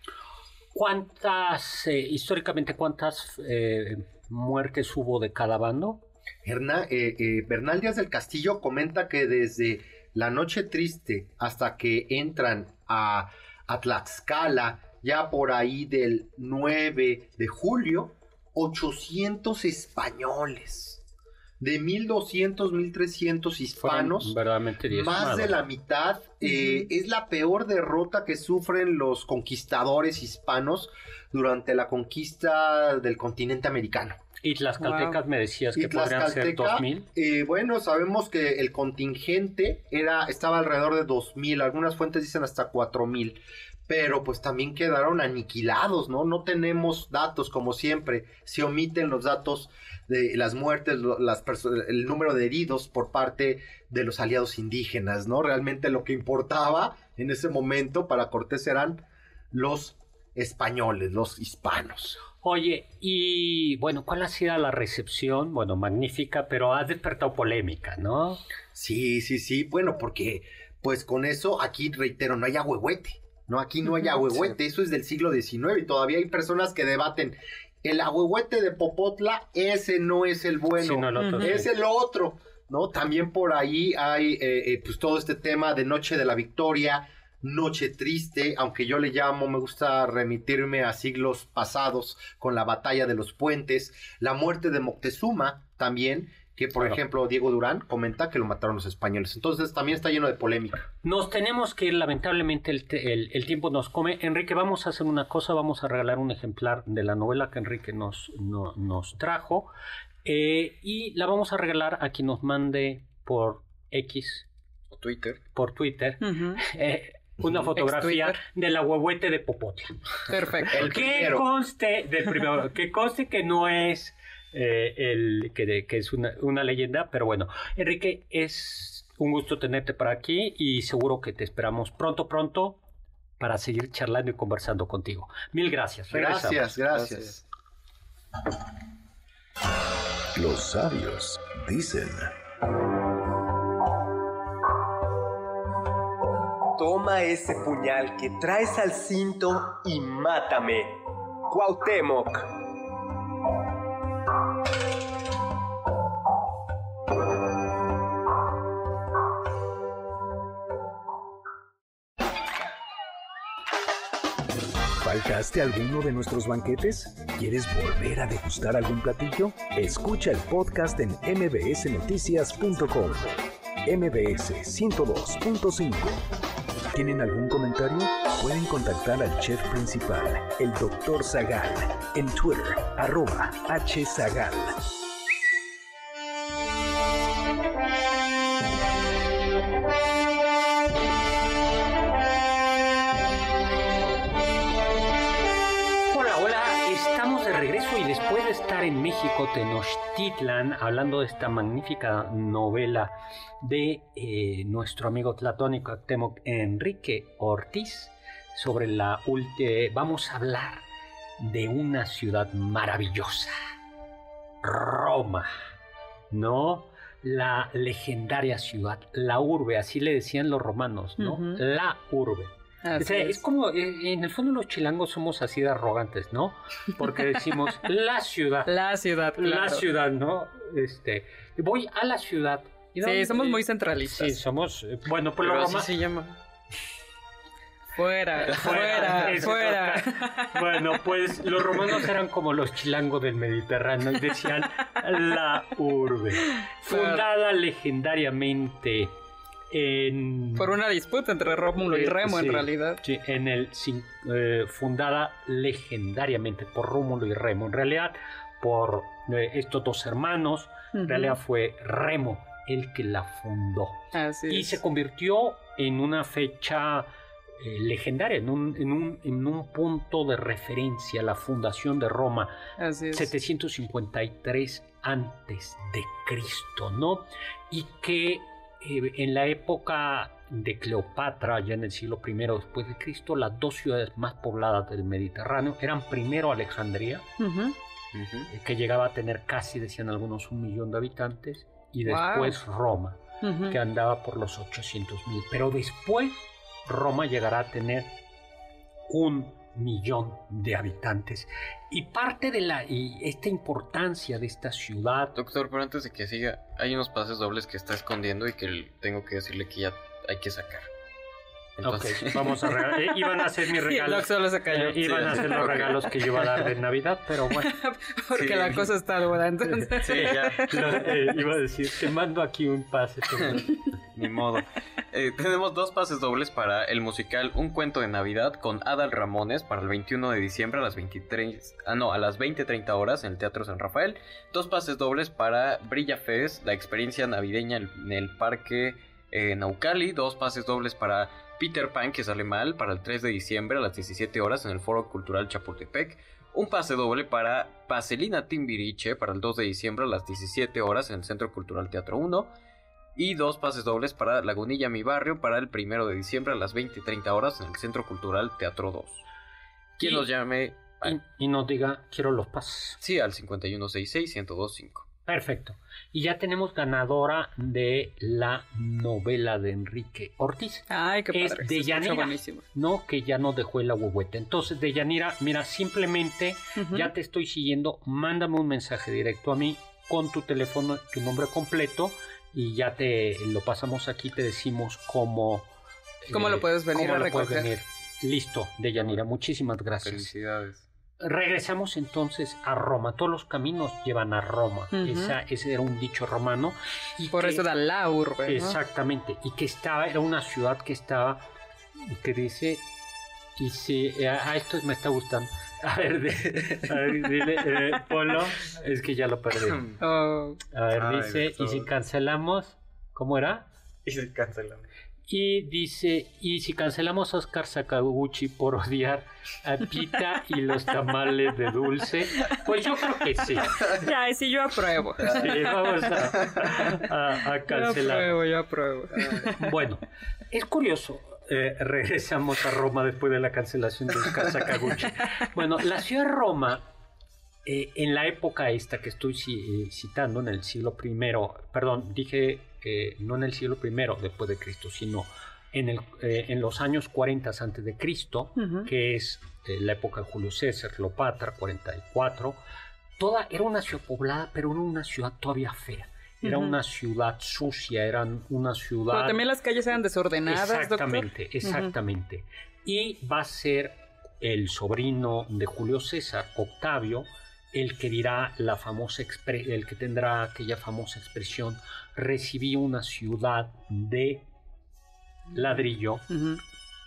¿Cuántas, eh, históricamente, cuántas eh, muertes hubo de cada bando? Eh, eh, Bernal Díaz del Castillo comenta que desde la noche triste hasta que entran a, a Tlaxcala, ya por ahí del 9 de julio, 800 españoles. De 1200, 1300 hispanos, más de la mitad, eh, es la peor derrota que sufren los conquistadores hispanos durante la conquista del continente americano. ¿Y las caltecas me decías que podrían ser 2000? Eh, bueno, sabemos que el contingente era, estaba alrededor de 2000, algunas fuentes dicen hasta 4000, pero pues también quedaron aniquilados, ¿no? No tenemos datos como siempre, se omiten los datos de las muertes, las el número de heridos por parte de los aliados indígenas, ¿no? Realmente lo que importaba en ese momento para Cortés eran los españoles, los hispanos. Oye, y bueno, ¿cuál ha sido la recepción? Bueno, magnífica, pero ha despertado polémica, ¿no? Sí, sí, sí, bueno, porque pues con eso aquí reitero, no hay agüehuete, ¿no? Aquí no hay agüehuete, eso es del siglo XIX y todavía hay personas que debaten, el agüehuete de Popotla, ese no es el bueno, es el otro, ¿no? También por ahí hay eh, eh, pues todo este tema de Noche de la Victoria, noche triste, aunque yo le llamo, me gusta remitirme a siglos pasados con la batalla de los puentes, la muerte de Moctezuma también, que por Claro. ejemplo Diego Durán comenta que lo mataron los españoles. Entonces también está lleno de polémica. Nos tenemos que ir, lamentablemente el, te- el- el tiempo nos come. Enrique, vamos a hacer una cosa, vamos a regalar un ejemplar de la novela que Enrique nos, no- nos trajo eh, y la vamos a regalar a quien nos mande por X, O Twitter. por Twitter, [LAUGHS] eh, una fotografía de la huehuete de Popotla. Perfecto. El que primero. conste del primero, [LAUGHS] que conste que no es eh, el que, de- que es una, una leyenda, pero bueno, Enrique, es un gusto tenerte por aquí y seguro que te esperamos pronto, pronto para seguir charlando y conversando contigo. Mil gracias. Regresamos. Gracias, gracias. Los sabios dicen. Toma ese puñal que traes al cinto y mátame. Cuauhtémoc. ¿Faltaste alguno de nuestros banquetes? ¿Quieres volver a degustar algún platillo? Escucha el podcast en mbsnoticias.com. MBS 102.5. ¿Tienen algún comentario? Pueden contactar al chef principal, el Dr. Zagal, en Twitter, arroba hzagal. Regreso y después de estar en México, Tenochtitlan, hablando de esta magnífica novela de eh, nuestro amigo Tlatónico Actemoc Enrique Ortiz, sobre la última, vamos a hablar de una ciudad maravillosa, Roma, ¿no? La legendaria ciudad, la urbe, así le decían los romanos, ¿no? La urbe. Así O sea, es es. como, eh, en el fondo los chilangos somos así de arrogantes, ¿no? Porque decimos [LAUGHS] la ciudad, La ciudad, la ciudad, ¿no? Este, voy a la ciudad. ¿Y Sí, somos muy Sí, centralistas. somos, eh, bueno, pues Pero los así romanos. se llama. Fuera, [LAUGHS] fuera, fuera. Bueno, pues los romanos eran como los chilangos del Mediterráneo y decían la urbe, fundada legendariamente en Por una disputa entre Rómulo y Eh, Remo, sí. en realidad. Sí, en el eh, fundada legendariamente por Rómulo y Remo. En realidad, por eh, estos dos hermanos, en realidad fue Remo el que la fundó. Así Y es. se convirtió en una fecha eh, legendaria, en un, en, un, en un punto de referencia, la fundación de Roma, Así es. 753 antes de Cristo, ¿no? Y que eh, en la época de Cleopatra, ya en el siglo I después de Cristo, las dos ciudades más pobladas del Mediterráneo eran primero Alejandría, eh, que llegaba a tener casi, decían algunos, un millón de habitantes, y Wow. después Roma, que andaba por los 800 mil. Pero después Roma llegará a tener un millón de habitantes. Y parte de la y esta importancia de esta ciudad Doctor, pero antes de que siga, hay unos pases dobles que está escondiendo y que tengo que decirle que ya hay que sacar. Entonces, Ok, [LAUGHS] vamos a regalar. eh, iban a ser mis regalos. solo se cayó. eh, iban a ser los regalos que yo iba a dar de Navidad, pero [LAUGHS] bueno. Porque Sí. la cosa está dura, entonces. sí, ya, [LAUGHS] lo- eh, iba a decir, te mando aquí un pase. ni modo. Eh, tenemos dos pases dobles para el musical Un cuento de Navidad con Adal Ramones para el 21 de diciembre a las 23, ah no, a las 20:30 horas en el Teatro San Rafael. Dos pases dobles para Brilla Fest, la experiencia navideña en el Parque eh, Naucali. Dos pases dobles para Peter Pan que sale mal para el 3 de diciembre a las 17 horas en el Foro Cultural Chapultepec. Un pase doble para Paselina Timbiriche para el 2 de diciembre a las 17 horas en el Centro Cultural Teatro 1. Y dos pases dobles para Lagunilla Mi Barrio para el 1 de diciembre a las 20 y 30 horas en el Centro Cultural Teatro 2. Quien nos llame Y, y nos diga, quiero los pases. sí al 5166-1025. Perfecto. Y ya tenemos ganadora de la novela de Enrique Ortiz. Ay, qué Es padre. de se escucha Yanira. No, que ya no dejó el agüehuete. Entonces, de Yanira, mira, simplemente ya te estoy siguiendo. Mándame un mensaje directo a mí con tu teléfono, tu nombre completo y ya te lo pasamos aquí. Te decimos cómo ¿Cómo lo puedes venir ¿cómo a lo puedes venir? Listo, Deyanira, muchísimas gracias. Felicidades. Regresamos entonces a Roma. Todos los caminos llevan a Roma. Esa- ese era un dicho romano. Y Por que- eso da la urbe. ¿no? Exactamente. Y que estaba, era una ciudad que estaba, que dice, y si, eh, a esto me está gustando. A ver, de- a ver, dile, eh, Polo, es que ya lo perdí. Oh, A ver, Ay, dice, y si cancelamos, ¿cómo era? Y se cancelan. Y dice, y si cancelamos a Oscar Sakaguchi por odiar a Pita y los tamales de dulce, pues yo creo que sí. ya, sí, yo apruebo. Sí, vamos a, a- a Yo cancelar. apruebo, yo apruebo. Bueno, es curioso. eh, regresamos a Roma después de la cancelación de Oscar Sakaguchi. Bueno, la ciudad de Roma, eh, en la época esta que estoy eh, citando, en el siglo I, perdón, dije eh, no en el siglo I después de Cristo, sino en, el, eh, en los años 40 antes de Cristo, que es eh, la época de Julio César, Cleopatra, 44, toda era una ciudad poblada, pero era una ciudad todavía fea. Era una ciudad sucia, era una ciudad... Pero también las calles eran desordenadas, doctor. Exactamente, exactamente. Y va a ser el sobrino de Julio César, Octavio, el que dirá la famosa el que tendrá aquella famosa expresión, recibí una ciudad de ladrillo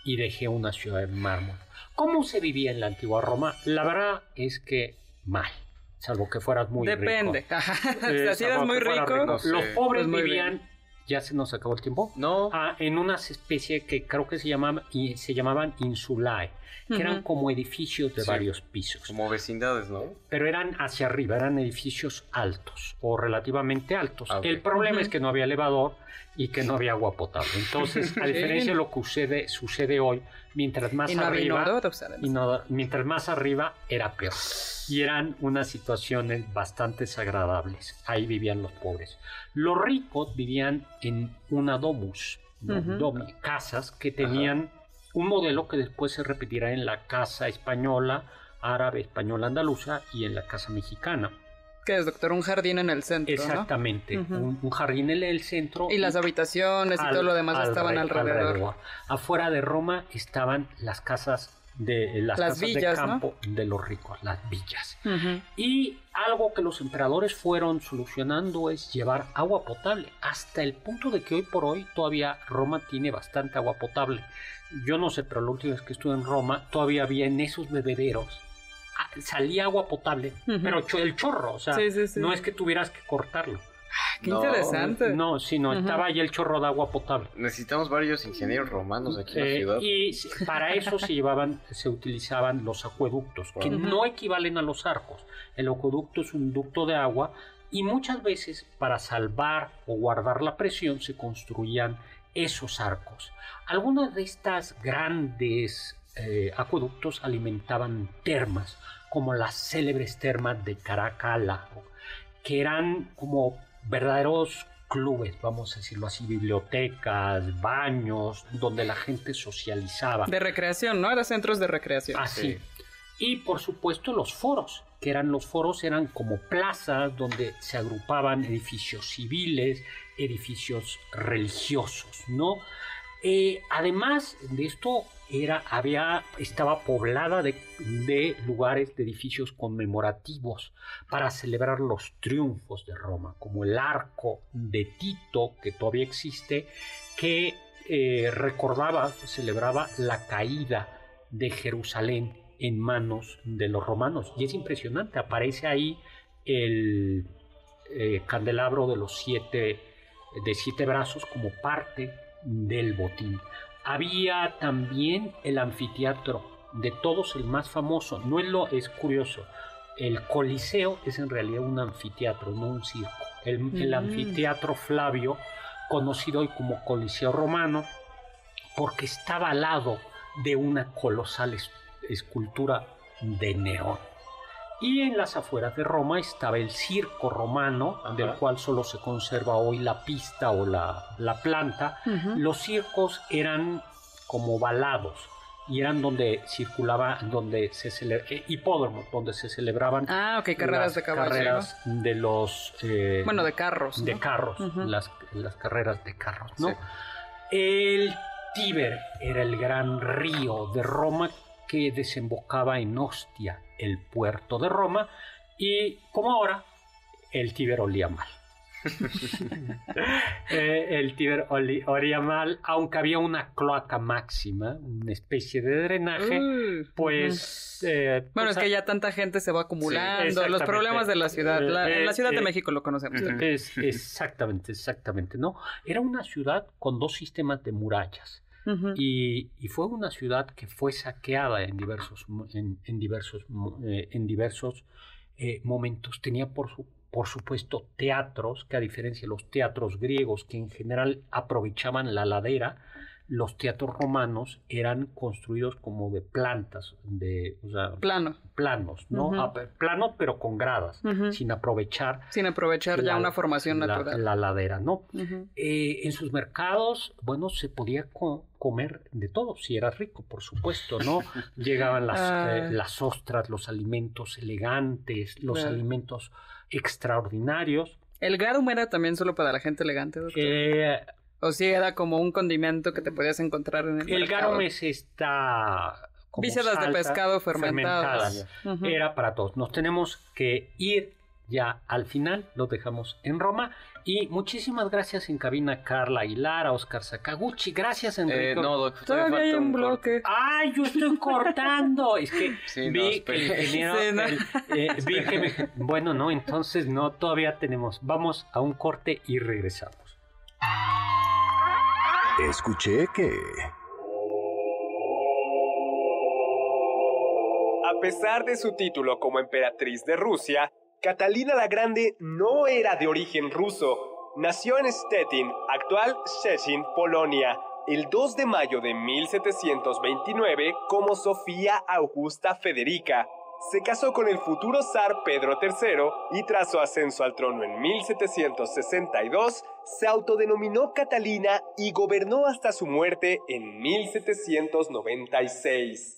y dejé una ciudad de mármol. ¿Cómo se vivía en la antigua Roma? La verdad es que mal, salvo que fueras muy Depende. rico. Ajá. [LAUGHS] Eh, si salvo muy rico, sé. Los pobres Pues vivían, ya se nos acabó el tiempo. No. Ah, en unas especies que creo que se llamaban, y se llamaban insulae, que eran como edificios de Sí. varios pisos, Como vecindades, ¿no? pero eran hacia arriba, eran edificios altos o relativamente altos. Ah. El problema es que no había elevador y que no había agua potable. Entonces, [LAUGHS] a diferencia de lo que sucede, sucede hoy, mientras más y no había arriba, y no- mientras más arriba era peor. Y eran unas situaciones bastante desagradables. Ahí vivían los pobres. Los ricos vivían en una domus. Domi- casas que tenían un modelo que después se repetirá en la casa española, árabe, española, andaluza y en la casa mexicana. ¿Qué es, doctor? Un jardín en el centro, ¿no? Exactamente. Un, un jardín en el centro. Y las habitaciones y todo lo demás estaban alre- alrededor. Afuera de Roma estaban las casas de las, Las casas villas, de ¿no? campo de los ricos, las villas. Y algo que los emperadores fueron solucionando es llevar agua potable, hasta el punto de que hoy por hoy todavía Roma tiene bastante agua potable. Yo no sé, pero la última vez que estuve en Roma todavía había en esos bebederos ah, salía agua potable, pero el chorro, o sea, Sí, sí, sí. no es que tuvieras que cortarlo. Qué No, interesante. No, sino Ujú. estaba ahí el chorro de agua potable. Necesitamos varios ingenieros romanos aquí en la Eh, ciudad. y para eso se llevaban, se utilizaban los acueductos, que no equivalen a los arcos. El acueducto es un ducto de agua y muchas veces para salvar o guardar la presión se construían esos arcos. Algunas de estas grandes eh, acueductos alimentaban termas, como las célebres termas de Caracalla, que eran como verdaderos clubes, vamos a decirlo así, bibliotecas, baños, donde la gente socializaba. De recreación, ¿no? Era centros de recreación. Así. Sí. Y por supuesto los foros, que eran los foros, eran como plazas donde se agrupaban edificios civiles, edificios religiosos, ¿no? Eh, además de esto, era, había, estaba poblada de, lugares, de edificios conmemorativos para celebrar los triunfos de Roma, como el arco de Tito, que todavía existe, que eh, recordaba, celebraba la caída de Jerusalén en manos de los romanos. Y es impresionante, aparece ahí el eh, candelabro de los siete, de siete brazos como parte del botín. Había también el anfiteatro, de todos el más famoso. No es lo, es curioso. El Coliseo es en realidad un anfiteatro, no un circo. El, el Mm. anfiteatro Flavio, conocido hoy como Coliseo Romano, porque estaba al lado de una colosal es- escultura de Nerón. Y en las afueras de Roma estaba el circo romano, Ajá. del cual solo se conserva hoy la pista o la, la planta. Los circos eran como balados y eran donde circulaba, donde se eh, hipódromos, donde se celebraban Ah, ok, carreras las de caballo. carreras de los eh, ¿no? Bueno, de carros. de carros, las, las carreras de carros, ¿no? Sí. El Tíber era el gran río de Roma que desembocaba en Ostia, el puerto de Roma, y como ahora, el Tíber olía mal. [LAUGHS] Eh, el Tíber olía mal, aunque había una cloaca máxima, una especie de drenaje, Uy, pues... eh, Bueno, pues, es que ya tanta gente se va acumulando. los problemas de la ciudad. La- Eh, Ciudad de México lo conocemos. Es, exactamente, exactamente, ¿no? Era una ciudad con dos sistemas de murallas Y, fue una ciudad que fue saqueada en diversos, en, en diversos, eh, en diversos eh, momentos. Tenía por, su, por supuesto teatros, que a diferencia de los teatros griegos, que en general aprovechaban la ladera, los teatros romanos eran construidos como de plantas, de, o sea, Plano. planos, ¿no? Ah, planos pero con gradas, sin aprovechar Sin aprovechar ya una formación la, natural. la ladera, ¿no? Eh, en sus mercados, bueno, se podía co- comer de todo, si era rico, por supuesto, ¿no? [LAUGHS] Llegaban las, Ah. eh, las ostras, los alimentos elegantes, los alimentos extraordinarios. El garum era también solo para la gente elegante, doctor. Eh, O sí, era como un condimento que te podías encontrar en el el mercado. garum es esta... como Vísceras de pescado fermentadas. Era para todos. Nos tenemos que ir ya al final, lo dejamos en Roma. Y muchísimas gracias en cabina Carla Aguilar, a Oscar Sakaguchi. Gracias, Eh, Enrique. no, doc, Todavía hay un bloque. ¡Ay, yo estoy cortando! Es que [LAUGHS] Sí, no, vi que espere. el ingeniero... Sí, no. el- eh, [LAUGHS] vi que me- Bueno, no, entonces no, todavía tenemos. Vamos a un corte y regresamos. Escuché que... A pesar de su título como emperatriz de Rusia, Catalina la Grande no era de origen ruso. Nació en Stettin, actual Szczecin, Polonia, el 2 de mayo de 1729 como Sofía Augusta Federica. Se casó con el futuro zar Pedro III y tras su ascenso al trono en 1762 se autodenominó Catalina y gobernó hasta su muerte en 1796.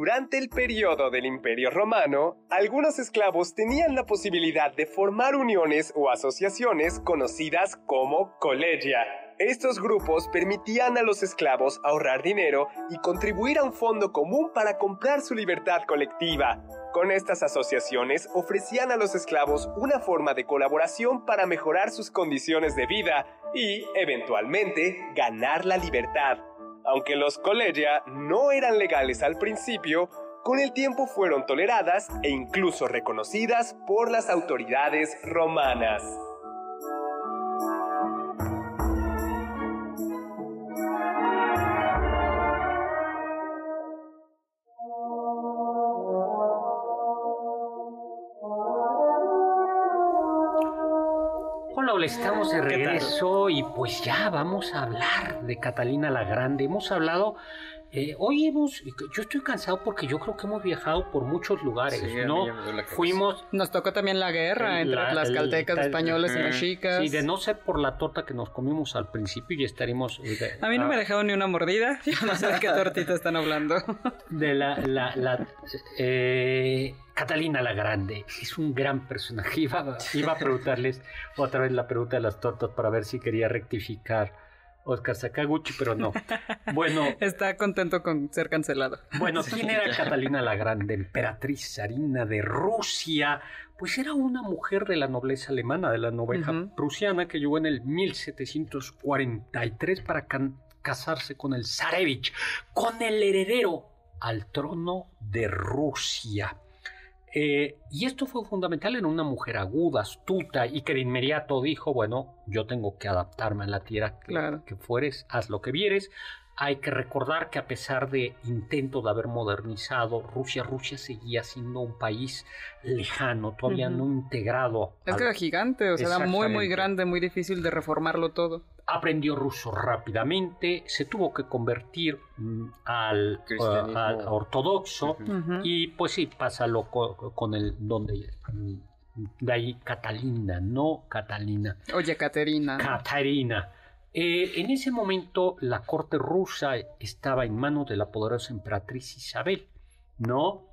Durante el periodo del Imperio Romano, algunos esclavos tenían la posibilidad de formar uniones o asociaciones conocidas como colegia. Estos grupos permitían a los esclavos ahorrar dinero y contribuir a un fondo común para comprar su libertad colectiva. Con estas asociaciones ofrecían a los esclavos una forma de colaboración para mejorar sus condiciones de vida y, eventualmente, ganar la libertad. Aunque los colegia no eran legales al principio, con el tiempo fueron toleradas e incluso reconocidas por las autoridades romanas. Estamos de ¿Qué tal? regreso y pues ya vamos a hablar de Catalina la Grande. Hemos hablado, eh, hoy hemos, yo estoy cansado porque yo creo que hemos viajado por muchos lugares, Sí, ¿no? Fuimos... Nos tocó también la guerra entre la- las el- caltecas el- españoles y Ujú. mexicas. Sí, de no ser por la torta que nos comimos al principio y estaríamos... eh, de- A mí no ah, me dejaron ni una mordida. [LAUGHS] Yo no sé de qué tortita están hablando. de la, la, la, eh, Catalina la Grande es un gran personaje. [LAUGHS] Iba, iba a preguntarles otra vez la pregunta de las tortas para ver si quería rectificar Oscar Sakaguchi, pero no. [LAUGHS] Bueno, Está contento con ser cancelado. bueno, ¿quién era Catalina la Grande? Emperatriz zarina de Rusia. Pues era una mujer de la nobleza alemana, de la nobleza prusiana, que llegó en el 1743 para casarse con el Zarevich, con el heredero al trono de Rusia. Eh, y esto fue fundamental en una mujer aguda, astuta y que de inmediato dijo, bueno, yo tengo que adaptarme a la tierra que, Claro. que fueres, haz lo que vieres. Hay que recordar que a pesar de intento de haber modernizado, Rusia, Rusia seguía siendo un país lejano, todavía no integrado. Es que era gigante, o sea, era muy, muy grande, muy difícil de reformarlo todo. aprendió ruso rápidamente, se tuvo que convertir mm, al, Cristianismo. al ortodoxo y pues sí, pasa lo co- con el donde de ahí Catalina, no Catalina, Oye, Caterina. Catarina. Eh, en ese momento la corte rusa estaba en manos de la poderosa emperatriz Isabel, ¿no?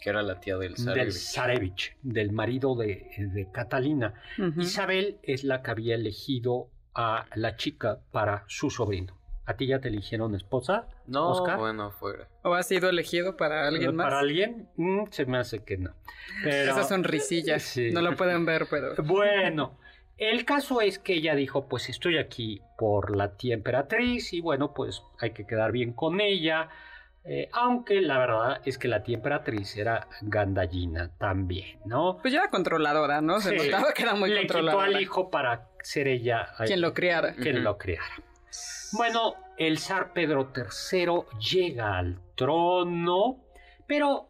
Que era la tía del Del Zarevich. Zarevich, del marido de, de Catalina. Isabel es la que había elegido a la chica para su sobrino. ¿A ti ya te eligieron esposa? No, Oscar? bueno, fuera. ¿O ha sido elegido para alguien más? ¿Para alguien? Mm, se me hace que no. Pero, Esa sonrisilla. Sí. No lo pueden ver, pero. [LAUGHS] Bueno, el caso es que ella dijo, pues estoy aquí por la tía emperatriz y bueno, pues hay que quedar bien con ella. Eh, aunque la verdad es que la tía emperatriz era gandallina también, ¿no? Pues ya era controladora, ¿no? Se Sí. notaba que era muy Le quitó controladora. al hijo para ser ella Quien lo criara. quien lo criara. Bueno, el zar Pedro III llega al trono, pero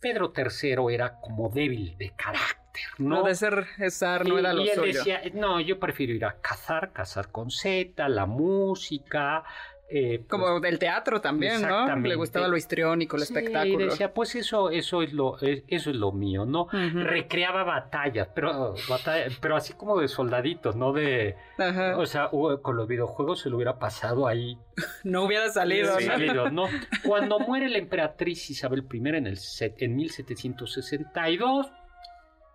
Pedro III era como débil de carácter, ¿no? De ser zar no Y- era lo y él suyo. decía, no, yo prefiero ir a cazar, cazar con Z, la música. eh, pues, Como del teatro también, ¿no? Le gustaba lo histriónico, el sí, espectáculo. decía, pues eso, eso es lo, es- eso es lo mío, ¿no? Recreaba batallas, pero, batalla- pero así como de soldaditos, no de, Ajá. o sea, con los videojuegos se lo hubiera pasado ahí [LAUGHS] No hubiera salido, Sí, ¿no? salido, ¿no? [LAUGHS] Cuando muere la emperatriz Isabel I en, el set- en 1762,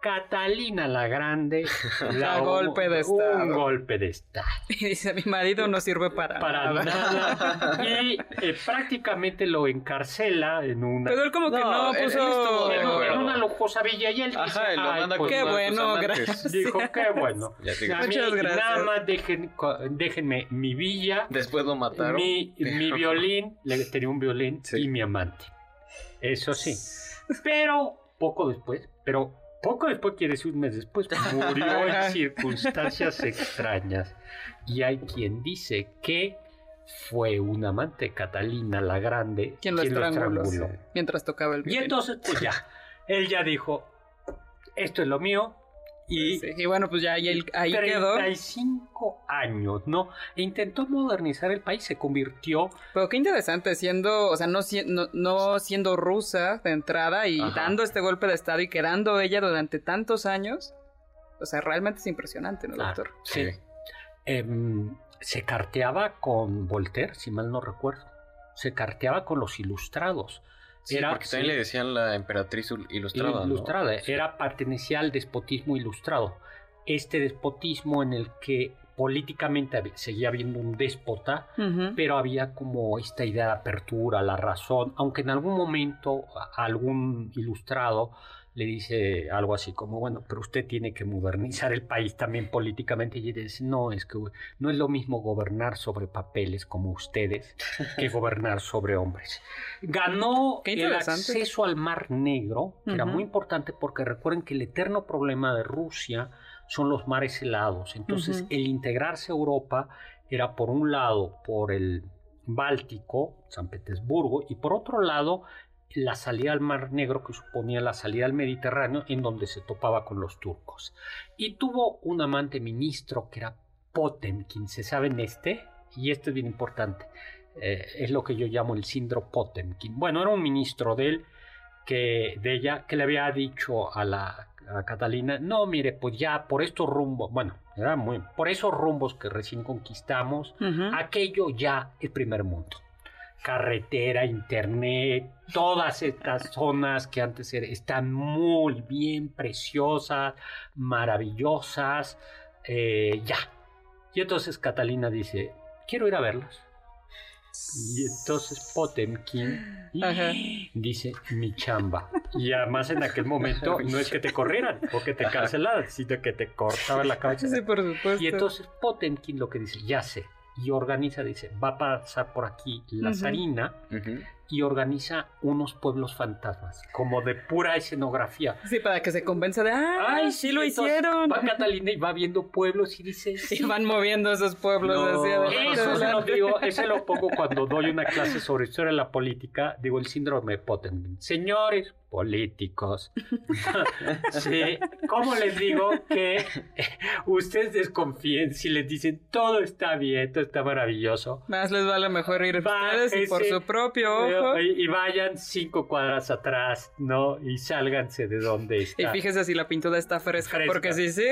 Catalina la Grande [LAUGHS] golpe de un estado. golpe de estado. Y dice, mi marido no sirve para, Para nada. nada. [LAUGHS] Y eh, prácticamente lo encarcela en una, Pero él como que No, él- él puso... estuvo de en, una lujosa villa y él dice, Ajá, y lo "Ay, manda pues, qué bueno, gracias. Dijo, qué [LAUGHS] bueno. Ya te- A mí Muchas gracias. Nada más dejen, déjenme mi villa, Después lo mataron. mi, violín, le tenía un violín Sí. y mi amante. Eso sí. Pero poco después, pero poco después, quiere decir un mes después, murió en [LAUGHS] circunstancias extrañas. Y hay quien dice que fue un amante, Catalina la Grande, Quien lo estranguló. Mientras tocaba el Y violín. entonces, pues ya, él ya dijo, esto es lo mío. Y Sí, y bueno, pues ya ahí, él- ahí quedó. 35 años, ¿no? E intentó modernizar el país, se convirtió Pero qué interesante, siendo, o sea, no, no, no siendo rusa de entrada y Ajá. dando este golpe de estado y quedando ella durante tantos años. O sea, realmente es impresionante, ¿no, doctor? sí. Em, se carteaba con Voltaire, si mal no recuerdo. Se carteaba con los ilustrados. Sí, Era- porque también sí. le decían la emperatriz ilustrada. ¿no? ilustrada. Era pertenecía al despotismo ilustrado. Este despotismo en el que políticamente seguía habiendo un déspota, pero había como esta idea de apertura, la razón, aunque en algún momento algún ilustrado le dice algo así como, bueno, pero usted tiene que modernizar el país también políticamente y ella dice, no, es que no es lo mismo gobernar sobre papeles como ustedes [LAUGHS] que gobernar sobre hombres. Ganó el acceso al Mar Negro, que era muy importante porque recuerden que el eterno problema de Rusia son los mares helados. Entonces, el integrarse a Europa era por un lado por el Báltico, San Petersburgo, y por otro lado la salida al Mar Negro, que suponía la salida al Mediterráneo, en donde se topaba con los turcos. Y tuvo un amante ministro que era Potemkin, ¿se saben este? Y esto es bien importante. Eh, es lo que yo llamo el síndrome Potemkin. Bueno, era un ministro de él, que, de ella, que le había dicho a la a Catalina, no, mire, pues ya por estos rumbos, bueno, era muy, por esos rumbos que recién conquistamos, Ujú. aquello ya es primer mundo. Carretera, internet, todas estas zonas que antes era- están muy bien, preciosas, maravillosas, eh, ya. Y entonces Catalina dice, quiero ir a verlas. Y entonces Potemkin Ajá. dice mi chamba. Y además en aquel momento no es que te corrieran o que te cancelaran, sino que te cortaban la cabeza. Sí, por supuesto. Y entonces Potemkin lo que dice, ya sé, y organiza, dice, va a pasar por aquí la zarina. Y organiza unos pueblos fantasmas, como de pura escenografía. Sí, para que se convenza de, ay, sí lo hicieron. Va Catalina y va viendo pueblos y dice, [LAUGHS] y van moviendo esos pueblos. eso se lo digo, [LAUGHS] eso lo pongo cuando doy una clase sobre historia de la política, digo el síndrome de Potemkin. Señores, políticos. [LAUGHS] sí, ¿cómo les digo que ustedes desconfíen si les dicen todo está bien, todo está maravilloso? Más les vale mejor ir ustedes y por su propio ojo. Y, vayan cinco cuadras atrás, ¿no? Y sálganse de donde está. Y fíjese si la pintura está fresca, porque sí, sí.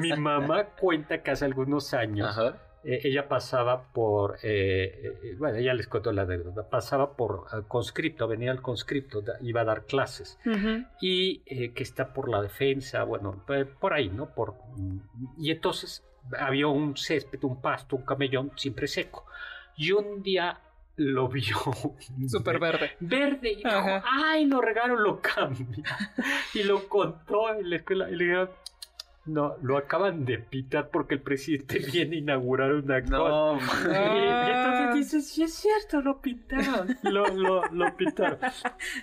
mi mamá cuenta que hace algunos años. Ajá eh, ella pasaba por, eh, eh, bueno, ella les contó la deuda, pasaba por conscripto, venía al conscripto, iba a dar clases, y que está por la defensa, bueno, por ahí, ¿no? Por, y entonces había un césped, un pasto, un camellón siempre seco. Y un día lo vio súper verde. Verde. Y dijo, ay, lo regalo, lo cambia. y lo contó en la escuela. Y le dijeron, no, lo acaban de pitar porque el presidente [LAUGHS] viene a inaugurar una no, cosa. Y, entonces dice, sí es cierto, lo pintaron. Lo, lo, lo pintaron. [LAUGHS]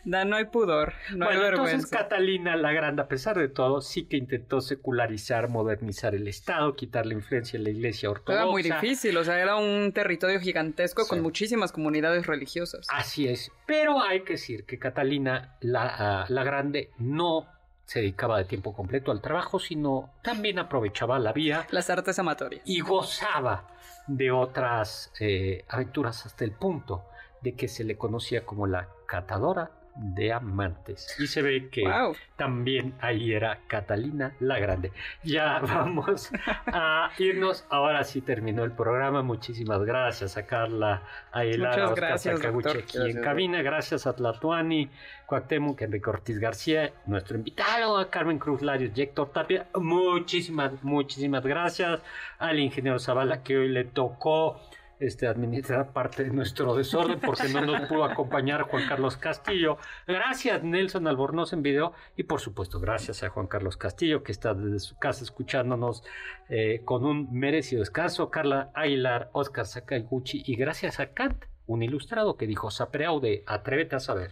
No, no hay pudor, no hay vergüenza. Entonces Catalina la Grande, a pesar de todo, sí que intentó secularizar, modernizar el Estado, quitar la influencia de la iglesia ortodoxa. Era muy difícil, o sea, era un territorio gigantesco con muchísimas comunidades religiosas. Así es. Pero hay que decir que Catalina la, la Grande no se dedicaba de tiempo completo al trabajo, sino también aprovechaba la vía. Las artes amatorias. Y gozaba de otras eh, aventuras hasta el punto de que se le conocía como la catadora de amantes. Y se ve que también ahí era Catalina la Grande. Ya [LAUGHS] vamos a irnos. Ahora sí terminó el programa. Muchísimas gracias a Carla a Oscar gracias, aquí en cabina. Gracias a Tlatuani, Cuauhtémoc, Enrique Ortiz García, nuestro invitado, a Carmen Cruz Larios y Héctor Tapia. Muchísimas, muchísimas gracias al ingeniero Zavala que hoy le tocó este, administrar parte de nuestro desorden porque no nos pudo acompañar Juan Carlos Castillo. Gracias Nelson Albornoz en video y por supuesto gracias a Juan Carlos Castillo que está desde su casa escuchándonos eh, con un merecido descanso. Carla Aguilar, Oscar Sakaiguchi y gracias a Kant, un ilustrado que dijo Sapreaude, atrévete a saber.